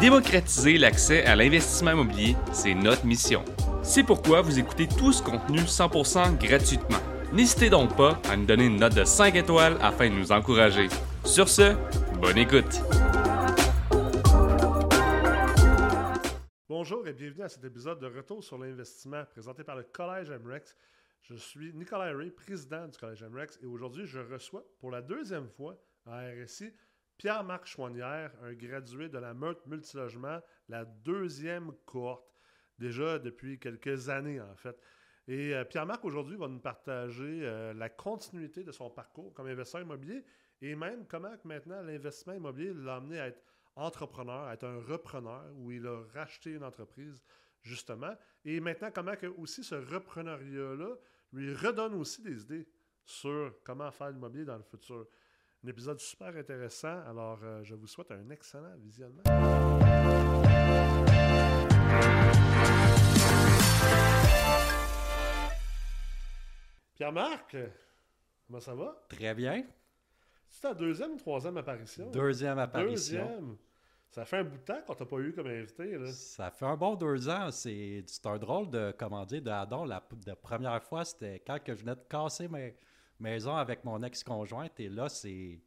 Démocratiser l'accès à l'investissement immobilier, c'est notre mission. C'est pourquoi vous écoutez tout ce contenu 100% gratuitement. N'hésitez donc pas à nous donner une note de 5 étoiles afin de nous encourager. Sur ce, bonne écoute. Bonjour et bienvenue à cet épisode de Retour sur l'investissement présenté par le Collège MREX. Je suis Nicolas Ray, président du Collège MREX et aujourd'hui je reçois pour la deuxième fois à RSI Pierre-Marc Chouanière, un gradué de la Meurthe Multilogement, la deuxième cohorte, déjà depuis quelques années en fait. Et euh, Pierre-Marc aujourd'hui va nous partager euh, la continuité de son parcours comme investisseur immobilier et même comment maintenant l'investissement immobilier l'a amené à être entrepreneur, à être un repreneur, où il a racheté une entreprise justement. Et maintenant comment aussi ce repreneuriat-là lui redonne aussi des idées sur comment faire l'immobilier dans le futur. Un épisode super intéressant. Alors, euh, je vous souhaite un excellent visionnement. Pierre-Marc, comment ça va? Très bien. C'est ta deuxième ou troisième apparition? Deuxième apparition. Deuxième. Ça fait un bout de temps qu'on t'a pas eu comme invité. Là. Ça fait un bon deux ans. C'est un drôle de, comment dire, de Adam. La, la première fois, c'était quand que je venais de casser ma maison avec mon ex-conjointe. Et là, c'est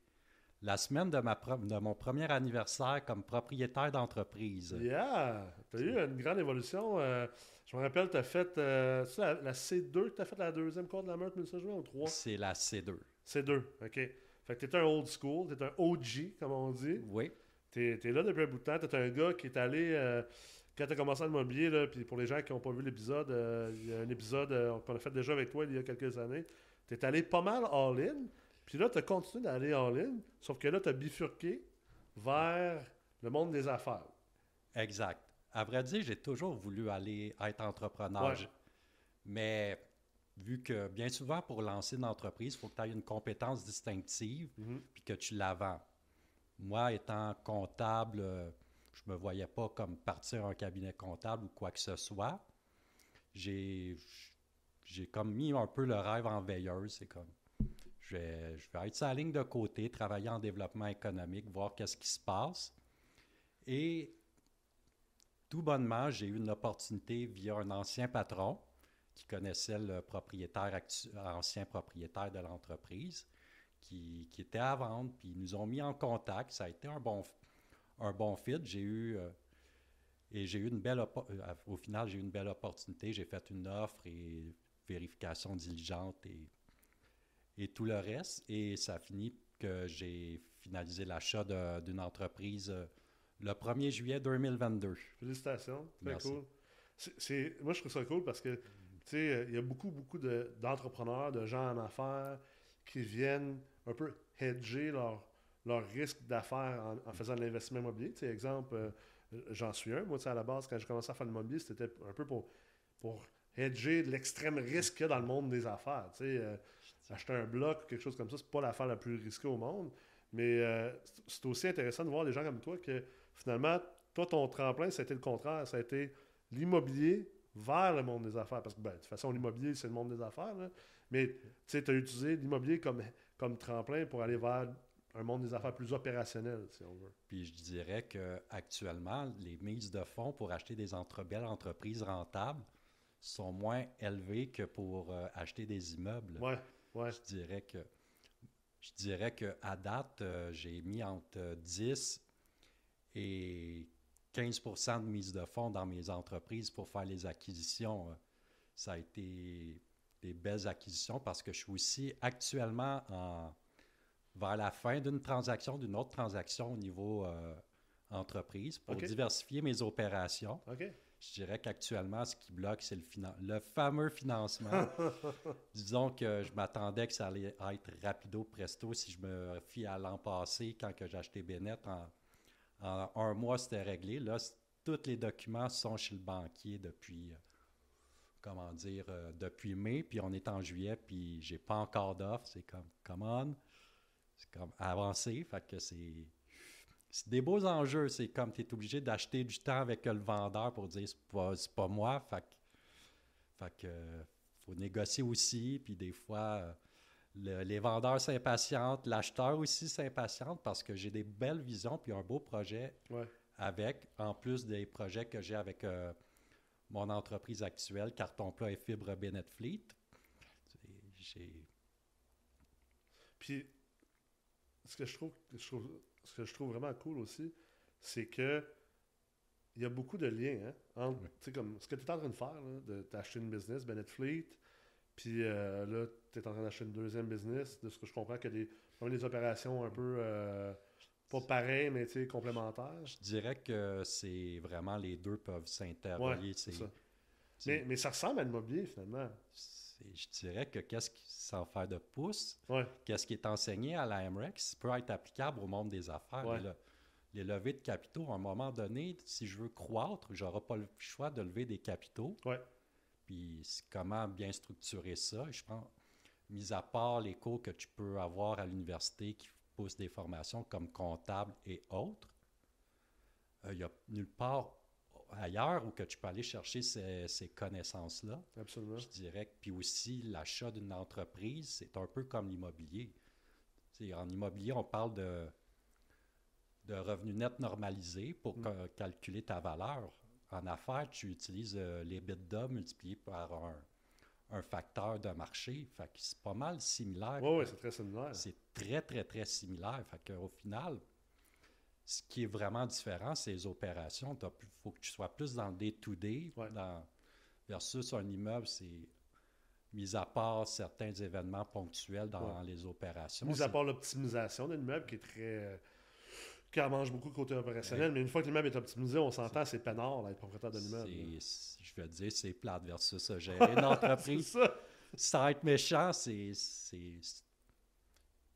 la semaine de, ma de mon premier anniversaire comme propriétaire d'entreprise. Yeah! T'as eu une grande évolution. euh, je me rappelle, t'as fait euh, la, la C2, t'as fait la deuxième cour de la meurtre, mais ou 3? C'est la C2. C2, OK. Fait que t'es un old school, t'es un OG, comme on dit. Oui. T'es es là depuis un bout de temps. T'es un gars qui est allé. euh, quand t'as commencé à l'immobilier, là, puis pour les gens qui n'ont pas vu l'épisode, euh, il y a un épisode euh, qu'on a fait déjà avec toi il y a quelques années. T'es allé pas mal all-in, puis là, t'as continué d'aller all-in, sauf que là, t'as bifurqué vers le monde des affaires. Exact. À vrai dire, j'ai toujours voulu aller être entrepreneur. Ouais. Mais vu que bien souvent, pour lancer une entreprise, il faut que tu aies une compétence distinctive Mhm. puis que tu la vends. Moi, étant comptable, je me voyais pas comme partir un cabinet comptable ou quoi que ce soit. J'ai j'ai comme mis un peu le rêve en veilleuse. C'est comme, je vais, je vais être sur la ligne de côté, travailler en développement économique, voir qu'est-ce qui se passe. Et tout bonnement, j'ai eu une opportunité via un ancien patron qui connaissait le propriétaire actu- ancien propriétaire de l'entreprise, qui, qui était à vendre, puis ils nous ont mis en contact. Ça a été un bon, un bon fit. J'ai eu euh, et j'ai eu une belle euh, au final, j'ai eu une belle opportunité. J'ai fait une offre et vérification diligente et, et tout le reste. Et ça a fini que j'ai finalisé l'achat de- d'une entreprise euh, le 1er juillet 2022. Félicitations, très Merci. cool. C'est- moi, je trouve ça cool parce que, tu sais, il y a beaucoup, beaucoup de- d'entrepreneurs, de, gens en affaires qui viennent un peu hedger leur, leur risque d'affaires en, faisant de l'investissement immobilier. Exemple, euh, j'en suis un. Moi, à la base, quand j'ai commencé à faire de l'immobilier, c'était un peu pour, pour hedger l'extrême risque qu'il y a dans le monde des affaires. Euh, acheter un bloc ou quelque chose comme ça, c'est pas l'affaire la plus risquée au monde. Mais euh, c'est- aussi intéressant de voir des gens comme toi que finalement, toi, ton tremplin, ça a été le contraire. Ça a été l'immobilier vers le monde des affaires. Parce que, ben, de toute façon, l'immobilier, c'est le monde des affaires. là. Mais tu as utilisé l'immobilier comme, comme tremplin pour aller vers un monde des affaires plus opérationnel, si on veut. Puis je dirais que actuellement, les mises de fonds pour acheter des entre belles entreprises rentables sont moins élevées que pour euh, acheter des immeubles. Ouais, ouais. Je dirais que je dirais que à date, euh, j'ai mis entre 10 et 15% de mise de fonds dans mes entreprises pour faire les acquisitions. Euh, Ça a été des belles acquisitions parce que je suis aussi actuellement en, vers la fin d'une transaction, d'une autre transaction au niveau euh, entreprise pour diversifier mes opérations. Je dirais qu'actuellement, ce qui bloque, c'est le, finan- le fameux financement. Disons que je m'attendais que ça allait être rapido presto si je me fie à l'an passé quand que j'ai acheté Bennett. En, en un mois, c'était réglé. Là, tous les documents sont chez le banquier depuis, euh, comment dire, euh, depuis mai. Puis on est en juillet, puis j'ai pas encore d'offre. C'est comme, come on. Comme avancé. Fait que c'est. C'est des beaux enjeux. C'est comme tu es obligé d'acheter du temps avec le vendeur pour dire c'est pas, c'est pas moi. Fait que, fait que, faut négocier aussi. Puis des fois, euh, le- les vendeurs s'impatientent, l'acheteur aussi s'impatiente parce que j'ai des belles visions puis un beau projet Ouais. avec, en plus des projets que j'ai avec euh, mon entreprise actuelle, Carton Plat et Fibre Bennett Fleet. J'ai Puis, ce que je trouve, je trouve- ce que je trouve vraiment cool aussi, c'est que il y a beaucoup de liens hein, entre, Oui. comme ce que tu es en train de faire, là, de t'acheter une business, Bennett Fleet, puis euh, là, tu es en train d'acheter une deuxième business, de ce que je comprends, a des, des opérations un peu, euh, pas pareilles, mais complémentaires. Je dirais que c'est vraiment les deux peuvent s'interrelier. Ouais, Mais, mais ça ressemble à l'immobilier, finalement. Je dirais que qu'est-ce qui, sans faire de pouce, Ouais, qu'est-ce qui est enseigné à la MREX peut être applicable au monde des affaires. Ouais. Les, le- les levées de capitaux, à un moment donné, si je veux croître, j'aurai pas le choix de lever des capitaux. ouais, Puis comment bien structurer ça? Je pense, mis à part les cours que tu peux avoir à l'université qui poussent des formations comme comptable et autres, euh, il n'y a nulle part ailleurs où que tu peux aller chercher ces, ces connaissances-là. absolument. Je dirais puis aussi, l'achat d'une entreprise, c'est un peu comme l'immobilier. En immobilier, on parle de, de revenus nets normalisés pour Mm. ca- calculer ta valeur. En affaires, tu utilises euh, les l'EBITDA multiplié par un, un facteur de marché. Fait que c'est pas mal similaire. Oui, oui, c'est très similaire. C'est très, très, très similaire. Fait qu'au final, ce qui est vraiment différent, c'est les opérations. Il faut que tu sois plus dans le day-to-day, Ouais. dans- versus un immeuble, c'est mis à part certains événements ponctuels dans les opérations. Mis à part l'optimisation d'un immeuble qui est très. qui en mange beaucoup côté opérationnel, mais une fois que l'immeuble est optimisé, on s'entend, c'est peinard, là, être propriétaire d'un immeuble. je te dire, c'est plate versus gérer une entreprise. Ça. Sans être méchant, c'est.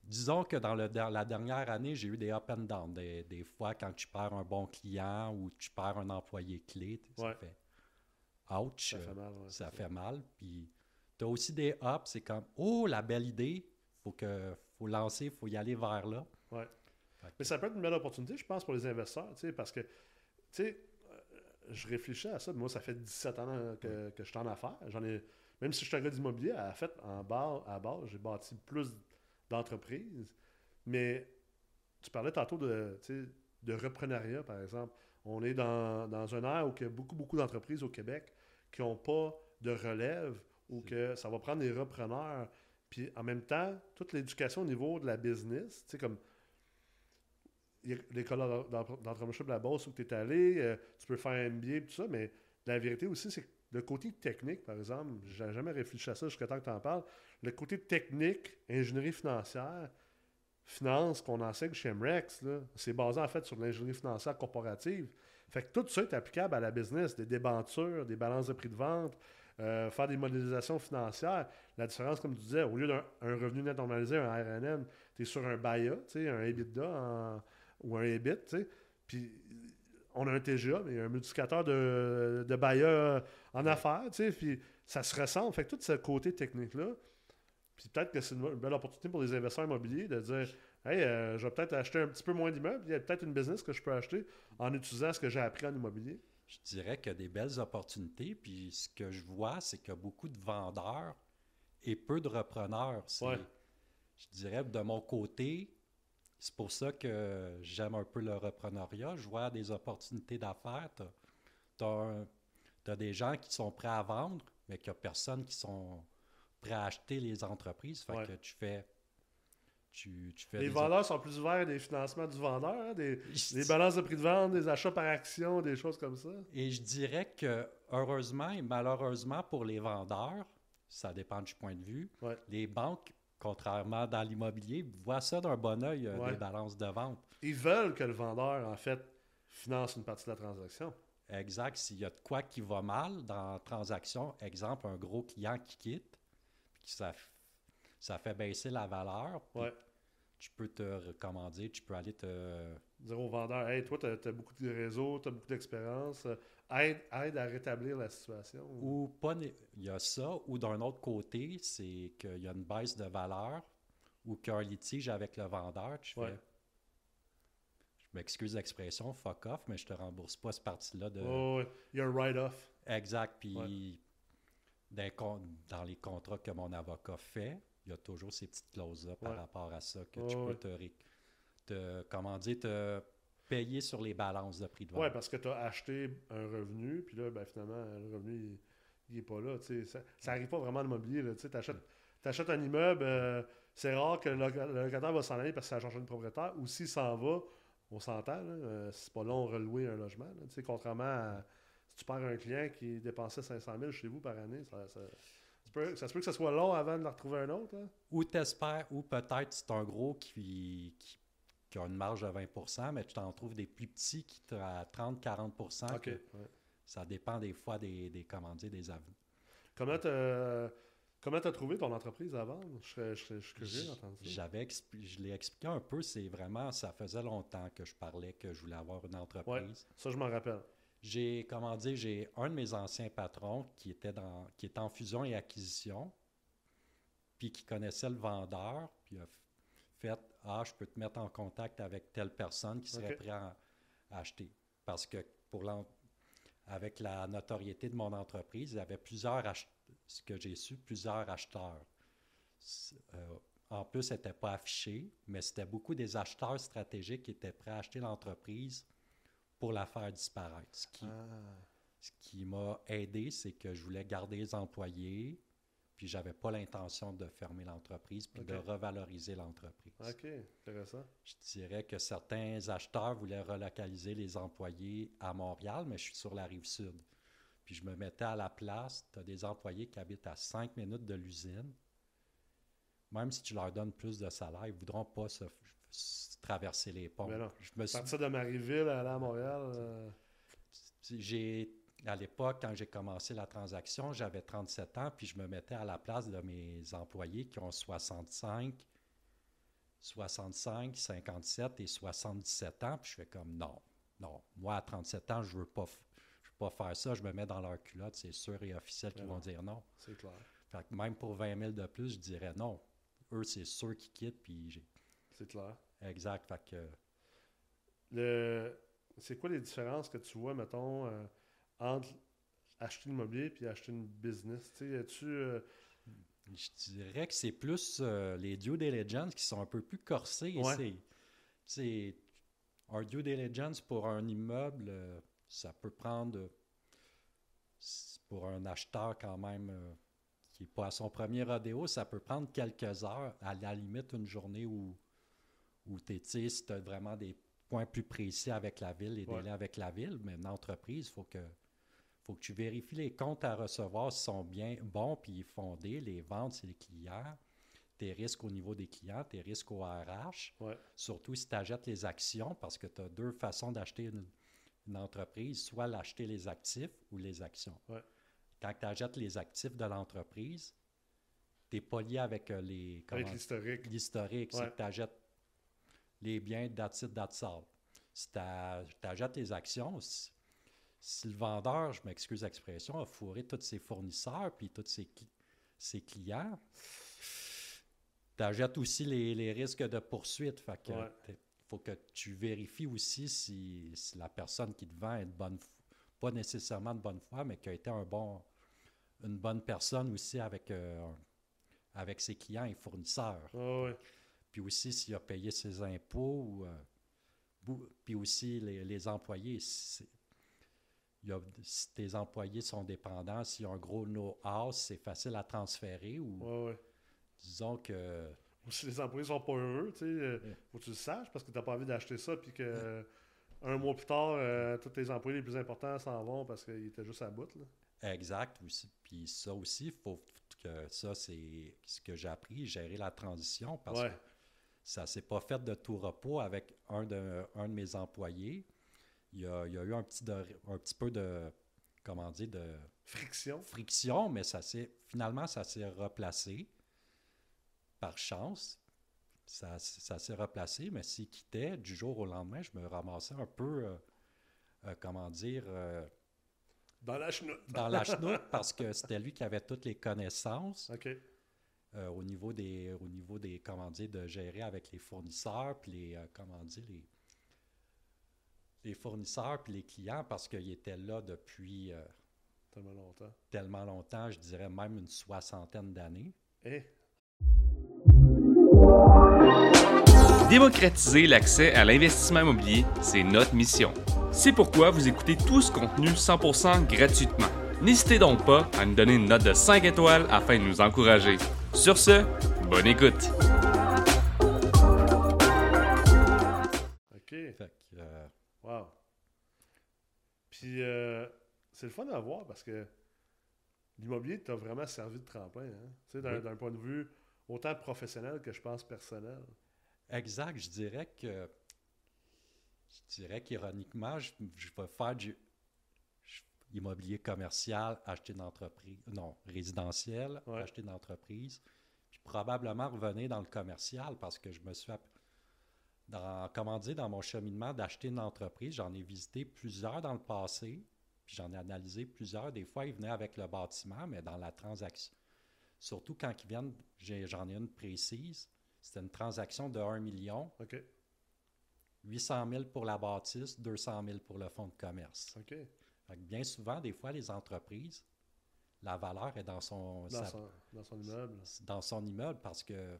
Disons que dans, le, dans la dernière année, j'ai eu des up and down. Des, des fois, quand tu perds un bon client ou tu perds un employé clé, ça Ouais. fait ouch, Ça euh, fait mal. ouais, ça fait mal. Puis tu as aussi des ups, c'est comme oh, la belle idée, faut que faut lancer, il faut y aller vers là. Ouais. Que- Mais ça peut être une belle opportunité, je pense, pour les investisseurs, tu sais, parce que, tu sais, euh, je réfléchis à ça. Moi, ça fait 17 ans que, que je suis en affaires. J'en ai, même si je suis un gars d'immobilier, à fait, en bas, à base, j'ai bâti plus d'entreprises. Mais tu parlais tantôt de, de reprenariat, par exemple. On est dans, dans un air où il y a beaucoup, beaucoup d'entreprises au Québec qui n'ont pas de relève ou que ça va prendre des repreneurs. Puis en même temps, toute l'éducation au niveau de la business, tu sais, comme l'école d'en- d'en- d'entrepreneurship de la Beauce où tu es allé, euh, tu peux faire un MBA et tout ça, mais la vérité aussi, c'est que le côté technique, par exemple, j'ai jamais réfléchi à ça jusqu'à temps que tu en parles, le côté technique, ingénierie financière, finance qu'on enseigne chez MREX, c'est basé en fait sur l'ingénierie financière corporative. Fait que tout ça est applicable à la business, des débentures, des balances de prix de vente, euh, faire des modélisations financières. La différence, comme tu disais, au lieu d'un un revenu net normalisé, un RNN, tu es sur un sais, un EBITDA ou un EBIT. Puis on a un TGA, mais un multiplicateur de, de en affaires, tu sais. Puis ça se ressemble. Fait que tout ce côté technique-là, puis peut-être que c'est une, belle opportunité pour les investisseurs immobiliers de dire Hey, euh, je vais peut-être acheter un petit peu moins d'immeubles. Il y a peut-être une business que je peux acheter en utilisant ce que j'ai appris en immobilier. Je dirais qu'il y a des belles opportunités. Puis ce que je vois, c'est qu'il y a beaucoup de vendeurs et peu de repreneurs. Ouais. Je dirais de mon côté, c'est pour ça que j'aime un peu le repreneuriat. Je vois des opportunités d'affaires. Tu as, des gens qui sont prêts à vendre, mais qu'il n'y a personne qui sont prêts à acheter les entreprises. Fait Ouais. que tu fais. Tu, tu fais Les vendeurs sont plus ouverts des financements du vendeur, hein, des, des balances de prix de vente, des achats par action, des choses comme ça. Et je dirais que, heureusement et malheureusement pour les vendeurs, ça dépend du point de vue, Ouais. les banques, contrairement dans l'immobilier, voient ça d'un bon oeil, euh, Ouais. des balances de vente. Ils veulent que le vendeur, en fait, finance une partie de la transaction. Exact. S'il y a de quoi qui va mal dans la transaction, exemple, un gros client qui quitte, puis ça, ça fait baisser la valeur, Ouais. tu peux te recommander, tu peux aller te... Dire au vendeur, hey, toi, tu as, beaucoup de réseaux, tu as beaucoup d'expérience, aide, aide à rétablir la situation. Ou pas, il y a ça, ou d'un autre côté, c'est qu'il y a une baisse de valeur ou qu'il y a un litige avec le vendeur, tu Ouais. fais. M'excuse l'expression, fuck off, mais je te rembourse pas cette partie-là de. Oh. Il y a un write-off. Exact. Puis Ouais. dans, les contrats que mon avocat fait, il y a toujours ces petites clauses-là par Ouais. rapport à ça que tu peux ouais. te, ré- te. Comment dire, te. payé sur les balances de prix de vente. Oui, parce que tu as acheté un revenu, puis là, ben, finalement, le revenu, il n'est pas là. Ça n'arrive pas vraiment l'immobilier. Tu achètes, achètes un immeuble, euh, c'est rare que le, le locataire va s'en aller parce que ça a changé de propriétaire, ou s'il s'en va, on s'entend, euh, c'est pas long relouer un logement. là. Contrairement à si tu perds un client qui dépensait 500 000 chez vous par année, ça, ça, ça peut, ça se peut que ça soit long avant de le retrouver un autre. hein. Ou t'espères, ou peut-être c'est un gros qui, qui, qui a une marge de 20% mais tu t'en trouves des plus petits qui sont à 30-40 OK. que ouais. Ça dépend des fois des, des comment dire, des aveux. Comment tu as trouvé ton entreprise vendre? Je je je suis curieux J- d'entendre ça. J'avais expli- je l'ai expliqué un peu, c'est vraiment, ça faisait longtemps que je parlais que je voulais avoir une entreprise. Ça, je m'en rappelle. J'ai, comment dire, j'ai un de mes anciens patrons qui était, dans, qui était en fusion et acquisition, puis qui connaissait le vendeur, puis a fait Ah, je peux te mettre en contact avec telle personne qui serait Ok. prêt à, à acheter. Parce que pour avec la notoriété de mon entreprise, il y avait plusieurs ach- ce que j'ai su, plusieurs acheteurs. Euh, en plus, ce n'était pas affiché, mais c'était beaucoup des acheteurs stratégiques qui étaient prêts à acheter l'entreprise pour la faire disparaître. Ce qui, Ah. ce qui m'a aidé, c'est que je voulais garder les employés, puis j'avais pas l'intention de fermer l'entreprise, puis de revaloriser l'entreprise. OK, intéressant. Je dirais que certains acheteurs voulaient relocaliser les employés à Montréal, mais je suis sur la rive sud. Puis je me mettais à la place, tu as des employés qui habitent à 5 minutes de l'usine. Même si tu leur donnes plus de salaire, ils ne voudront pas se, se traverser les ponts. Mais non. Je me suis Partir de Marieville à aller à Montréal, euh, j'ai à l'époque, quand j'ai commencé la transaction, j'avais 37 ans, puis je me mettais à la place de mes employés qui ont 65, 65, 57 et 77 ans, puis je fais comme non, non, moi à 37 ans, je veux pas, pas faire ça, je me mets dans leur culotte, c'est sûr et officiel qu'ils Mais vont dire non. c'est clair. Fait que même pour 20 000 de plus, je dirais non. Eux, c'est sûr qu'ils quittent, puis j'ai. C'est clair. Exact. Fait que Le... C'est quoi les différences que tu vois, mettons, euh, entre acheter l'immobilier et acheter une business? Tu euh, Je dirais que c'est plus euh, les due diligence qui sont un peu plus corsés. Ouais. C'est, c'est un due diligence pour un immeuble, ça peut prendre pour un acheteur quand même euh, qui n'est pas à son premier rodéo, ça peut prendre quelques heures, à la limite une journée où, où tu es, si tu as vraiment des points plus précis avec la ville, les Ouais. délais avec la ville, mais une entreprise, il faut que faut que tu vérifies les comptes à recevoir s'ils sont bien bons puis fondés, les ventes, c'est les clients, tes risques au niveau des clients, tes risques au RH, ouais, surtout si tu achètes les actions, parce que tu as deux façons d'acheter une, une entreprise, soit l'acheter les actifs ou les actions. Ouais. Quand tu achètes les actifs de l'entreprise, tu n'es pas lié avec euh, les avec l'historique. l'historique, c'est que tu achètes les biens date sale. Si tu achètes les actions, si, si le vendeur, je m'excuse l'expression, a fourré tous ses fournisseurs puis tous ses, cli- ses clients, tu achètes aussi les, les risques de poursuite. Fait que Ouais. Faut que tu vérifies aussi si, si la personne qui te vend est de bonne foi, pas nécessairement de bonne foi, mais qui a été un bon, une bonne personne aussi avec, euh, avec ses clients et fournisseurs. Ah. Puis aussi s'il a payé ses impôts, euh, puis aussi les, les employés. Si, il y a- si tes employés sont dépendants, s'il y a un gros no-house, c'est facile à transférer ou Ouais, ouais. disons que Ou si les employés sont pas heureux, tu sais, euh, Ouais. faut que tu le saches parce que tu n'as pas envie d'acheter ça puis que euh, un mois plus tard, euh, tous tes employés les plus importants s'en vont parce qu'ils étaient juste à bout. Là. Exact. aussi. Puis ça aussi, il faut que ça, c'est ce que j'ai appris, gérer la transition, parce Ouais. que ça s'est pas fait de tout repos avec un de, un de mes employés. Il y a, il y a eu un petit, de- un petit peu de, comment dire, de Friction. friction, mais ça s'est finalement, ça s'est replacé par chance. Ça, ça s'est replacé, mais s'il quittait du jour au lendemain, je me ramassais un peu, euh, euh, comment dire, euh, Dans la chenoute. dans la chenoute parce que c'était lui qui avait toutes les connaissances OK. au niveau des au niveau des comment dire de gérer avec les fournisseurs puis les comment dire les les fournisseurs puis les clients parce qu'il était là depuis euh, Tellement longtemps. tellement longtemps, je dirais même une soixantaine d'années. Eh, Démocratiser l'accès à l'investissement immobilier, c'est notre mission. C'est pourquoi vous écoutez tout ce contenu 100% gratuitement. N'hésitez donc pas à nous donner une note de 5 étoiles afin de nous encourager. Sur ce, bonne écoute. OK. Fait que, euh, Wow. Puis, euh, c'est le fun à voir parce que l'immobilier t'a vraiment servi de tremplin, hein? Tu sais, d'un Oui. d'un point de vue autant professionnel que je pense personnel. Exact, je dirais que. Je dirais qu'ironiquement, je, je vais faire du je- immobilier commercial, acheter une entreprise. Non, résidentiel, Ouais. acheter une entreprise. Puis probablement revenir dans le commercial parce que je me suis. Dans, comment dire, dans mon cheminement d'acheter une entreprise, j'en ai visité plusieurs dans le passé. Puis j'en ai analysé plusieurs. Des fois, ils venaient avec le bâtiment, mais dans la transaction. Surtout quand ils viennent, j'en ai une précise. C'était une transaction de 1 million, OK. 800 000 pour la bâtisse, 200 000 pour le fonds de commerce. OK. Fait que bien souvent, des fois, les entreprises, la valeur est dans son, Dans, sa- son, dans son immeuble. dans son immeuble parce que.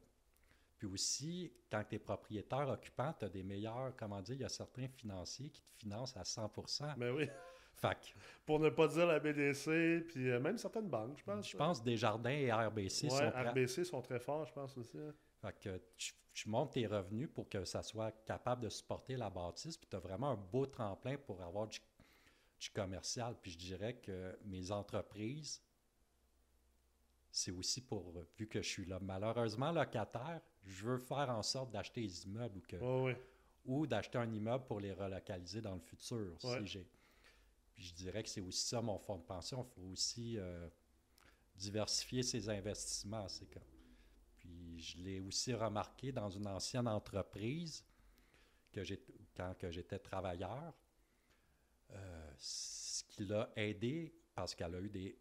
Puis aussi, quand tu es propriétaire occupant, tu as des meilleurs, comment dire, il y a certains financiers qui te financent à 100% Mais oui. Fait que Pour ne pas dire la BDC, puis euh, même certaines banques, je pense. je pense Desjardins et RBC Ouais, sont RBC sont très forts, je pense aussi. Fait que tu, tu montes tes revenus pour que ça soit capable de supporter la bâtisse, puis tu as vraiment un beau tremplin pour avoir du, du commercial. Puis je dirais que mes entreprises, c'est aussi pour, vu que je suis là, malheureusement locataire, je veux faire en sorte d'acheter des immeubles ou, que, ouais. ou d'acheter un immeuble pour les relocaliser dans le futur. si Ouais. j'ai- Puis je dirais que c'est aussi ça mon fonds de pension. Il faut aussi euh, diversifier ses investissements. C'est comme. Puis je l'ai aussi remarqué dans une ancienne entreprise que j'ai, quand que j'étais travailleur. Euh, ce qui l'a aidé, parce qu'elle a eu des,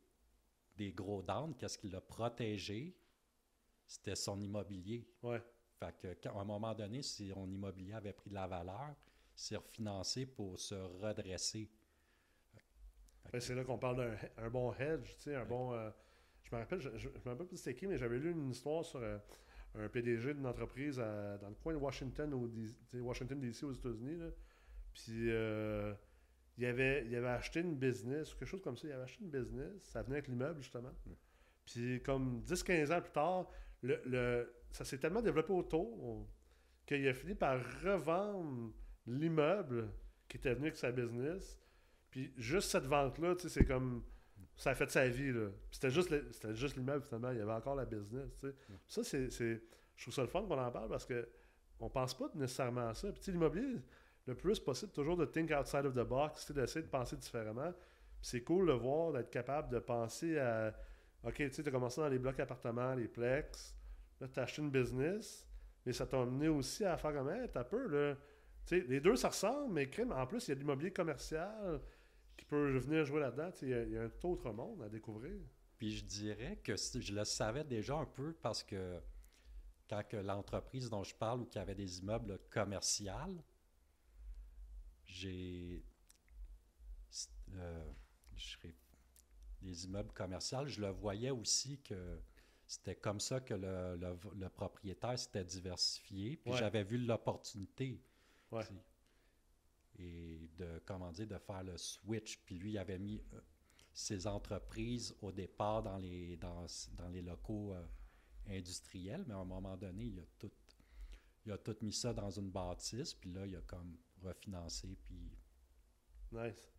des gros downs, qu'est-ce qui l'a protégé, c'était son immobilier. Ouais. Fait que, quand- à un moment donné, si son immobilier avait pris de la valeur, c'est refinancé pour se redresser. C'est là qu'on parle d'un bon hedge, tu sais, un bon... euh, je me rappelle, je, je, je me rappelle plus c'était qui, mais j'avais lu une histoire sur euh, un PDG d'une entreprise à- dans le coin de Washington, au, Washington DC aux États-Unis, là. Puis euh, il, avait, il avait acheté une business, quelque chose comme ça, il avait acheté une business, ça venait avec l'immeuble, justement. Puis comme 10-15 ans plus tard, le, le- ça s'est tellement développé autour qu'il a fini par revendre l'immeuble qui était venu avec sa business. Puis juste cette vente-là, tu sais, c'est comme. Ça a fait sa vie, là. C'était juste, le- c'était juste l'immeuble, finalement. Il y avait encore la business, tu sais. Ça, c'est, c'est- Je trouve ça le fun qu'on en parle parce que on pense pas nécessairement à ça. Puis, l'immobilier, le plus possible, toujours de think outside of the box, d'essayer de penser différemment. Puis c'est cool de voir, d'être capable de penser à. OK, tu sais, tu as commencé dans les blocs appartements, les plex. Là, tu as acheté une business. Mais ça t'a amené aussi à faire comme, hey, t'as peu, là. Les deux, ça ressemble, mais crime, en plus, il y a de l'immobilier commercial qui peut venir jouer là-dedans. Il y, a- il y a un tout autre monde à découvrir. Puis je dirais que si- je le savais déjà un peu parce que quand que l'entreprise dont je parle ou qui avait des immeubles commerciaux, j'ai euh, des immeubles commerciaux, je le voyais aussi que c'était comme ça que le, le- le propriétaire s'était diversifié. Puis Ouais. j'avais vu l'opportunité. Ouais. Et de, comment dire, de faire le switch. Puis lui, il avait mis euh, ses entreprises au départ dans les, dans, dans les locaux euh, industriels, mais à un moment donné, il a tout, il a tout mis ça dans une bâtisse, puis là, il a comme refinancé, puis Nice.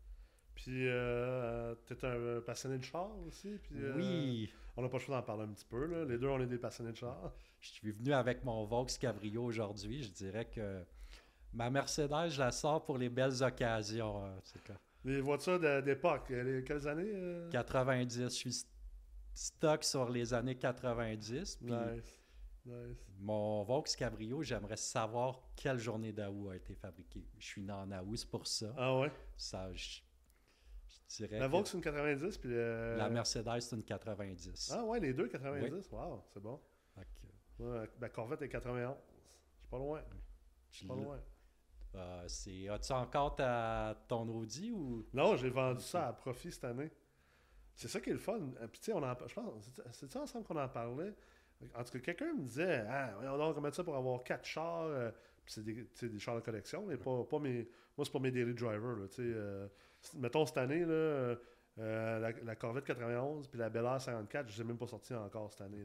Puis, euh, t'es un passionné de char aussi? Puis, euh, oui, on n'a pas le choix d'en parler un petit peu. Là. Les deux, on est des passionnés de char. je suis venu avec mon Vaux Cabrio aujourd'hui, je dirais que ma Mercedes, je la sors pour les belles occasions. euh, quoi. Les voitures d'époque, les- quelles années euh? 90, je suis st- stock sur les années 90, puis Nice. Nice. Mon Vaux Cabrio, j'aimerais savoir quelle journée d'août a été fabriquée. Je suis né en août, c'est pour ça. Ah ouais? ça je, je dirais La Vaux, c'est une 90. Puis euh, la Mercedes, c'est une 90. Ah ouais, les deux 90. Wow, c'est bon. Ouais, la Corvette est 91. Je suis pas loin. Je suis pas loin. C'est- As-tu encore ta, ton Audi ou? Non, j'ai vendu ça à profit cette année. C'est ça qui est le fun. Euh, Puis on en, je pense, c'est- ça ensemble qu'on en parlait? En tout cas, quelqu'un me disait, ah, on va mettre ça pour avoir quatre chars, euh, c'est des, chars de collection, mais pas, pas mes. Moi, c'est pas mes daily drivers. Là, euh, mettons cette année, là, la, Corvette 91 puis la Bel Air 54, je ne les ai même pas sorti encore cette année.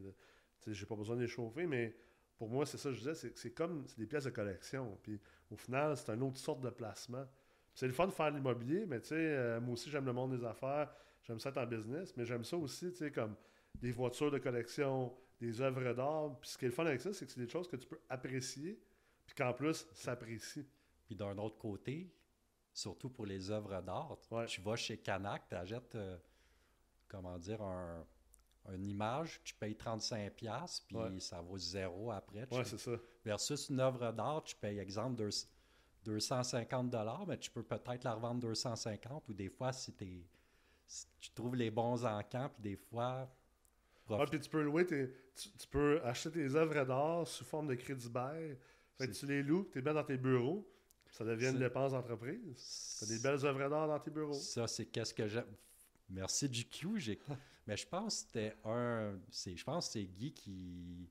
j'ai pas besoin de les chauffer, mais pour moi, c'est ça que je disais, c'est comme c'est des pièces de collection. Puis au final, c'est une autre sorte de placement. C'est le fun de faire de l'immobilier, mais tu sais, euh, moi aussi, j'aime le monde des affaires, j'aime ça être en business, mais j'aime ça aussi, tu sais, comme des voitures de collection, des œuvres d'art. Puis ce qui est le fun avec ça, c'est que c'est des choses que tu peux apprécier, puis qu'en plus, s'apprécie. Puis d'un autre côté, surtout pour les œuvres d'art, Ouais. tu vas chez Canac, tu achètes, euh, comment dire, un, une image, tu payes 35$, piastres, puis Ouais. ça vaut zéro après. Ouais, c'est ça. versus une œuvre d'art, tu payes, exemple, deux- 250 dollars, mais tu peux peut-être la revendre 250 ou des fois, si, t'es- si tu trouves les bons encans, puis des fois, Ah, puis tu peux louer tes, tu, tu peux acheter tes œuvres d'art sous forme de crédit bail. Fait que tu les loues, tu es bien dans tes bureaux, ça devient une dépense d'entreprise. Tu as des belles œuvres d'art dans tes bureaux. Ça, c'est qu'est-ce que j'aime. Merci du Q. j'ai- Mais je pense que c'était un. c'est- Je pense que c'est Guy qui.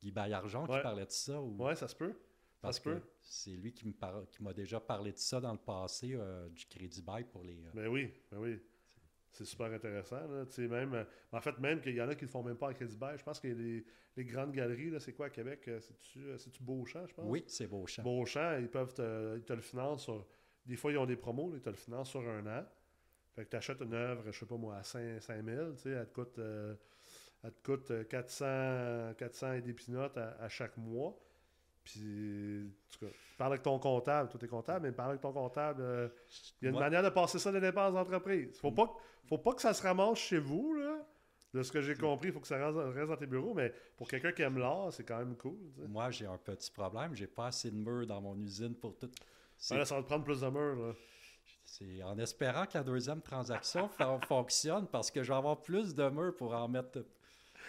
Guy Baillargeon Ouais. qui parlait de ça. Ou... Ouais, ça se peut. parce se peut. que c'est lui qui me par- qui m'a déjà parlé de ça dans le passé, euh, du crédit bail pour les. euh, Ben oui, ben oui. C'est super intéressant. Là. Même, euh, en fait, même qu'il y en a qui le font même pas en crédit bail. Je pense que les, les grandes galeries, là, c'est quoi à Québec? euh, C'est-tu, Beauchamp, je pense? Oui, c'est beau champ. Beauchamp, ils peuvent te, ils te le financent sur. Des fois, ils ont des promos, là, ils te le financent sur un an. Fait que tu achètes une œuvre, je sais pas moi, à 5, 000, tu sais, elle te coûte, euh, elle te coûte euh, 400, 400 et des pinottes à, à chaque mois. Puis, en tout cas, parle avec ton comptable, toi t'es comptable, mais parle avec ton comptable. euh, il y a une Moi- manière de passer ça des dépenses d'entreprise. Faut pas, que- faut pas que ça se ramasse chez vous, là. De ce que j'ai compris, il faut que ça reste, dans tes bureaux, mais pour quelqu'un qui aime l'art, c'est quand même cool. Moi, j'ai un petit problème. J'ai pas assez de murs dans mon usine pour tout. Ouais, là, ça va te prendre plus de murs. Là. C'est en espérant que la deuxième transaction fon- fonctionne parce que je vais avoir plus de murs pour en mettre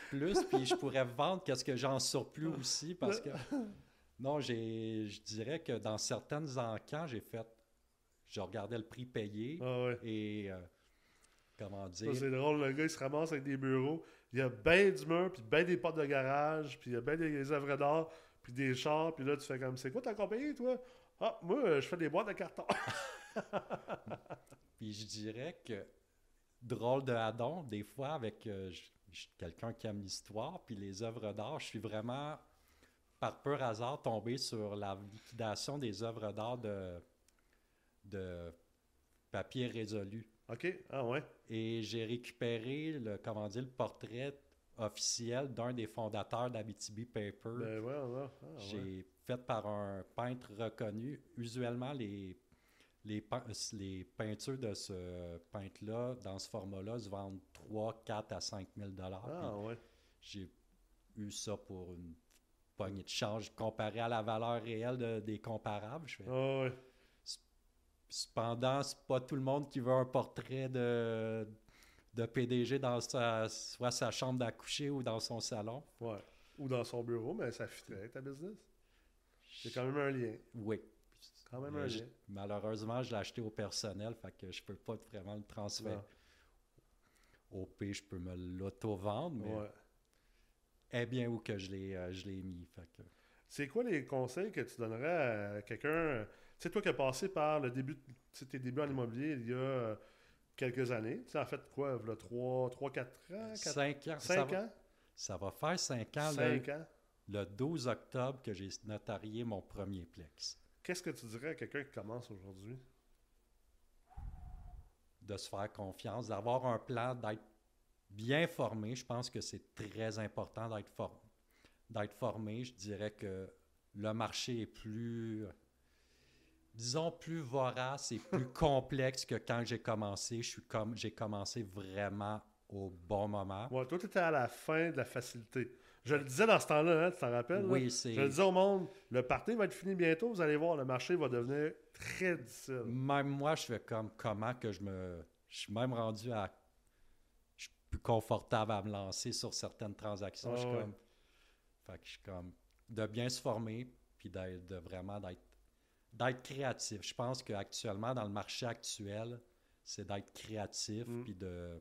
plus, puis je pourrais vendre qu'est-ce que j'ai en surplus aussi parce que non, j'ai, je dirais que dans certaines encans, j'ai fait, je regardais le prix payé Ah ouais. et euh, comment dire, c'est drôle, le gars, il se ramasse avec des bureaux. Il y a bien du mur, puis bien des portes de garage, puis il y a bien des œuvres d'art, puis des chars, puis là, tu fais comme, c'est quoi ta compagnie, toi? Ah, moi, euh, je fais des boîtes de carton. Puis je dirais que drôle de addon, des fois, avec euh, quelqu'un qui aime l'histoire, puis les œuvres d'art, je suis vraiment, par pur hasard, tombé sur la liquidation des œuvres d'art de, de papier résolu. OK, ah ouais. Et j'ai récupéré le, comment dire, le portrait officiel d'un des fondateurs d'Abitibi Paper. Ben ouais, ouais. Ah, ouais. J'ai fait par un peintre reconnu. Usuellement, les, les, pein- les peintures de ce peintre-là, dans ce format-là, se vendent 3, 4 à 5 000 Ah ouais. J'ai eu ça pour une poignée de change comparé à la valeur réelle de- des comparables. Je fais, Ah ouais. Cependant, c'est pas tout le monde qui veut un portrait de, de PDG dans sa, soit sa chambre d'accoucher ou dans son salon. Ouais. Ou dans son bureau, mais ça avec ta business. C'est quand même un lien. Oui. Quand même Mais un je- lien. malheureusement, je l'ai acheté au personnel, fait que je peux pas vraiment le transférer. Au pire, je peux me l'auto-vendre, mais Ouais. eh bien où que je l'ai euh, mis. Fait que, C'est quoi les conseils que tu donnerais à quelqu'un, tu sais, toi qui as passé par le début, tes débuts en immobilier il y a euh, quelques années, tu en fait, quoi, il y a 3, 3 4 ans, 4, cinq ans. ça 5 va, ans, ça va faire cinq ans, 5 le, ans. le 12 octobre, que j'ai notarié mon premier plex. Qu'est-ce que tu dirais à quelqu'un qui commence aujourd'hui? de se faire confiance, d'avoir un plan, d'être bien formé. Je pense que c'est très important d'être for- d'être formé. Je dirais que le marché est plus, disons, plus vorace et plus complexe que quand j'ai commencé. Je suis comme, j'ai commencé vraiment au bon moment. Ouais, toi, tu étais à la fin de la facilité. Je le disais dans ce temps-là, hein, tu t'en rappelles? Oui, c'est Je le disais au monde, le party va être fini bientôt, vous allez voir, le marché va devenir très difficile. Même moi, je fais comme comment que je me. Je suis même rendu à. Je suis plus confortable à me lancer sur certaines transactions. Ah je suis ouais. comme. Fait que je suis comme. De bien se former, puis de vraiment d'être. D'être créatif. Je pense qu'actuellement, dans le marché actuel, c'est d'être créatif, Mm. puis de.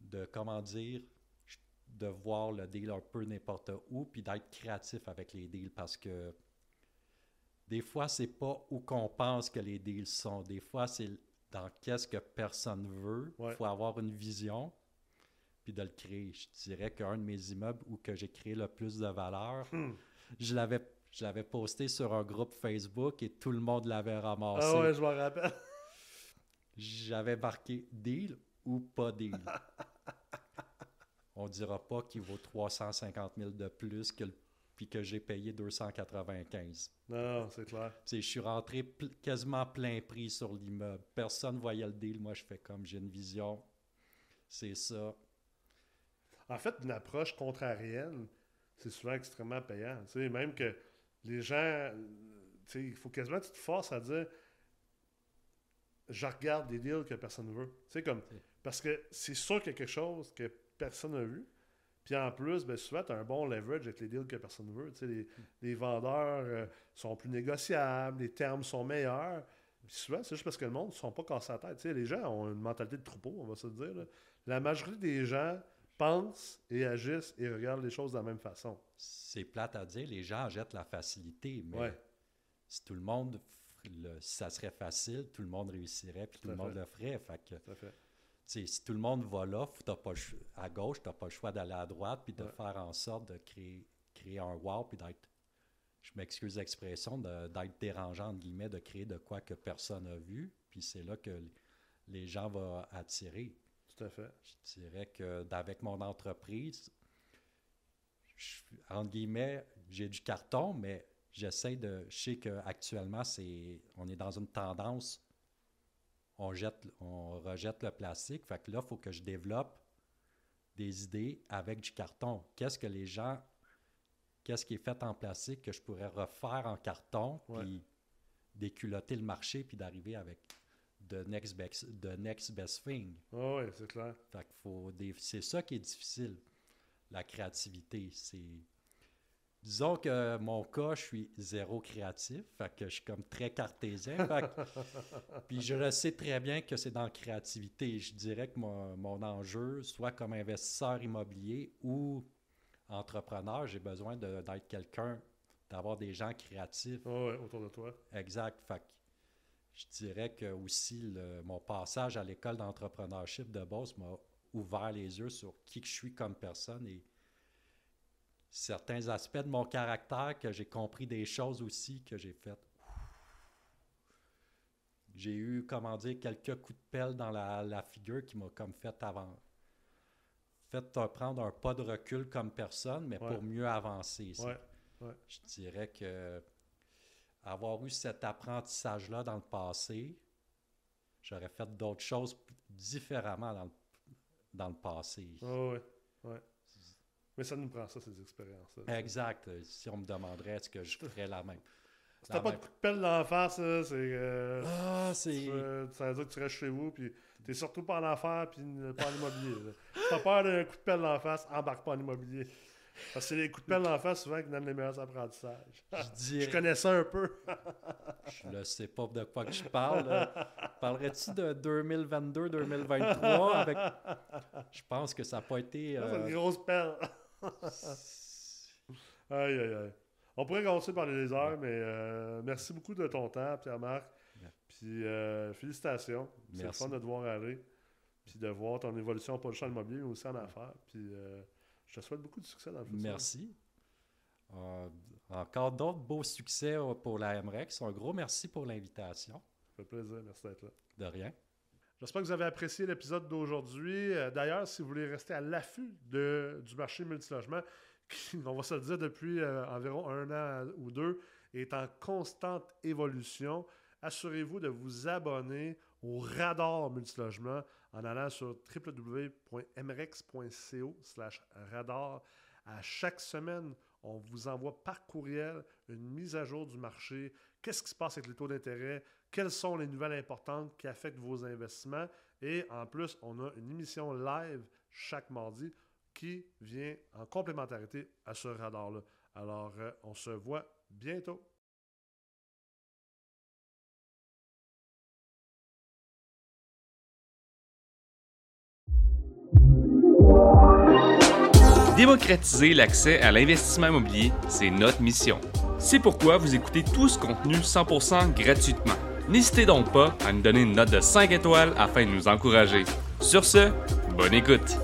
De, comment dire. De voir le deal un peu n'importe où, puis d'être créatif avec les deals parce que des fois, c'est pas où qu'on pense que les deals sont. Des fois, c'est dans qu'est-ce que personne veut. Il Ouais. faut avoir une vision puis de le créer. Je dirais qu'un de mes immeubles où que j'ai créé le plus de valeur, Hmm. je l'avais je l'avais posté sur un groupe Facebook et tout le monde l'avait ramassé. Ah ouais, je m'en rappelle. J'avais marqué deal ou pas deal. On dira pas qu'il vaut 350 000 de plus que le- puis que j'ai payé 295. Non, non, c'est clair. Je suis rentré pl- quasiment plein prix sur l'immeuble. Personne voyait le deal. Moi, je fais comme j'ai une vision. C'est ça. En fait, une approche contrarienne, c'est souvent extrêmement payant. Tu sais, même que les gens, tu sais, il faut quasiment que tu te forces à dire je regarde des deals que personne ne veut. Tu sais, comme, parce que c'est sûr qu'il y a quelque chose que personne n'a vu. Puis en plus, ben, souvent, tu as un bon leverage avec les deals que personne ne veut. Tu sais, les, les vendeurs euh, sont plus négociables, les termes sont meilleurs. Puis souvent, c'est juste parce que le monde ne sont pas cassés la tête. Tu sais, les gens ont une mentalité de troupeau, on va se le dire. là. La majorité des gens pensent et agissent et regardent les choses de la même façon. C'est plate à dire. Les gens jettent la facilité. Mais Ouais. si tout le monde, le- ça serait facile, tout le monde réussirait puis tout, le monde le ferait. Fait que, Tout à fait. Si tout le monde va là, pas à gauche, tu n'as pas le choix d'aller à droite puis de Ouais. faire en sorte de créer, créer un wow puis d'être, je m'excuse l'expression, d'être dérangeant, entre guillemets, de créer de quoi que personne n'a vu. Puis c'est là que les gens vont attirer. Tout à fait. Je dirais que d'avec mon entreprise, je- entre guillemets, j'ai du carton, mais j'essaie de. Je sais qu'actuellement, c'est, on est dans une tendance, on, jette, on rejette le plastique. Fait que là, il faut que je développe des idées avec du carton. Qu'est-ce que les gens. Qu'est-ce qui est fait en plastique que je pourrais refaire en carton, puis déculotter le marché, puis d'arriver avec the next best, the next best thing? Ah ouais, c'est clair. Fait qu'il faut des... C'est ça qui est difficile, la créativité. C'est. Disons que mon cas, je suis zéro créatif, fait que je suis comme très cartésien. fait que- Puis je le sais très bien que c'est dans la créativité. Je dirais que mon, mon enjeu, soit comme investisseur immobilier ou entrepreneur, j'ai besoin de- d'être quelqu'un, d'avoir des gens créatifs. Ah ouais, autour de toi. Exact. Fait que je dirais que aussi le- mon passage à l'école d'entrepreneurship de Beauce m'a ouvert les yeux sur qui que je suis comme personne et certains aspects de mon caractère que j'ai compris des choses aussi que j'ai fait. J'ai eu, comment dire, quelques coups de pelle dans la, la figure qui m'a comme fait avant. Fait prendre un pas de recul comme personne, mais Ouais. pour mieux avancer. Ouais. je dirais que avoir eu cet apprentissage-là dans le passé, j'aurais fait d'autres choses différemment dans le, dans le passé. Ouais. Ouais. Mais ça nous prend ça, ces expériences-là. Exact. Si on me demanderait est-ce que je ferais la même? Si t'as pas de coup de pelle la face, c'est. euh, Ah, c'est. euh, ça veut dire que tu restes chez vous, puis t'es surtout pas en affaires, puis pas en immobilier. Si t'as peur d'un coup de pelle la face, embarque pas en immobilier. Parce que c'est les coups de pelle la face souvent qui donnent les meilleurs apprentissages. Je Je dirais. connais ça un peu. Je ne sais pas de quoi que je parle. Parlerais-tu de 2022-2023 avec. Je pense que ça n'a pas été. C'est euh, une grosse pelle. aïe, aïe, aïe. On pourrait commencer par les heures, mais euh, merci beaucoup de ton temps, Pierre-Marc. Ouais. Puis euh, félicitations. C'est le fun de te voir aller. Puis de voir ton évolution, pas juste en immobilier, mais aussi en affaires. Puis euh, je te souhaite beaucoup de succès dans le futur. Merci. Encore d'autres beaux succès pour la MREX. Un gros merci pour l'invitation. Ça fait plaisir. Merci d'être là. De rien. J'espère que vous avez apprécié l'épisode d'aujourd'hui. Euh, D'ailleurs, si vous voulez rester à l'affût du marché multilogement, qui, on va se le dire depuis euh, environ un an ou deux, est en constante évolution, assurez-vous de vous abonner au radar multilogement en allant sur www.mrex.co radar. À chaque semaine, on vous envoie par courriel une mise à jour du marché. Qu'est-ce qui se passe avec les taux d'intérêt? Quelles sont les nouvelles importantes qui affectent vos investissements? Et en plus, on a une émission live chaque mardi qui vient en complémentarité à ce radar-là. Alors, euh, on se voit bientôt. Démocratiser l'accès à l'investissement immobilier, c'est notre mission. C'est pourquoi vous écoutez tout ce contenu 100% gratuitement. N'hésitez donc pas à nous donner une note de 5 étoiles afin de nous encourager. Sur ce, bonne écoute!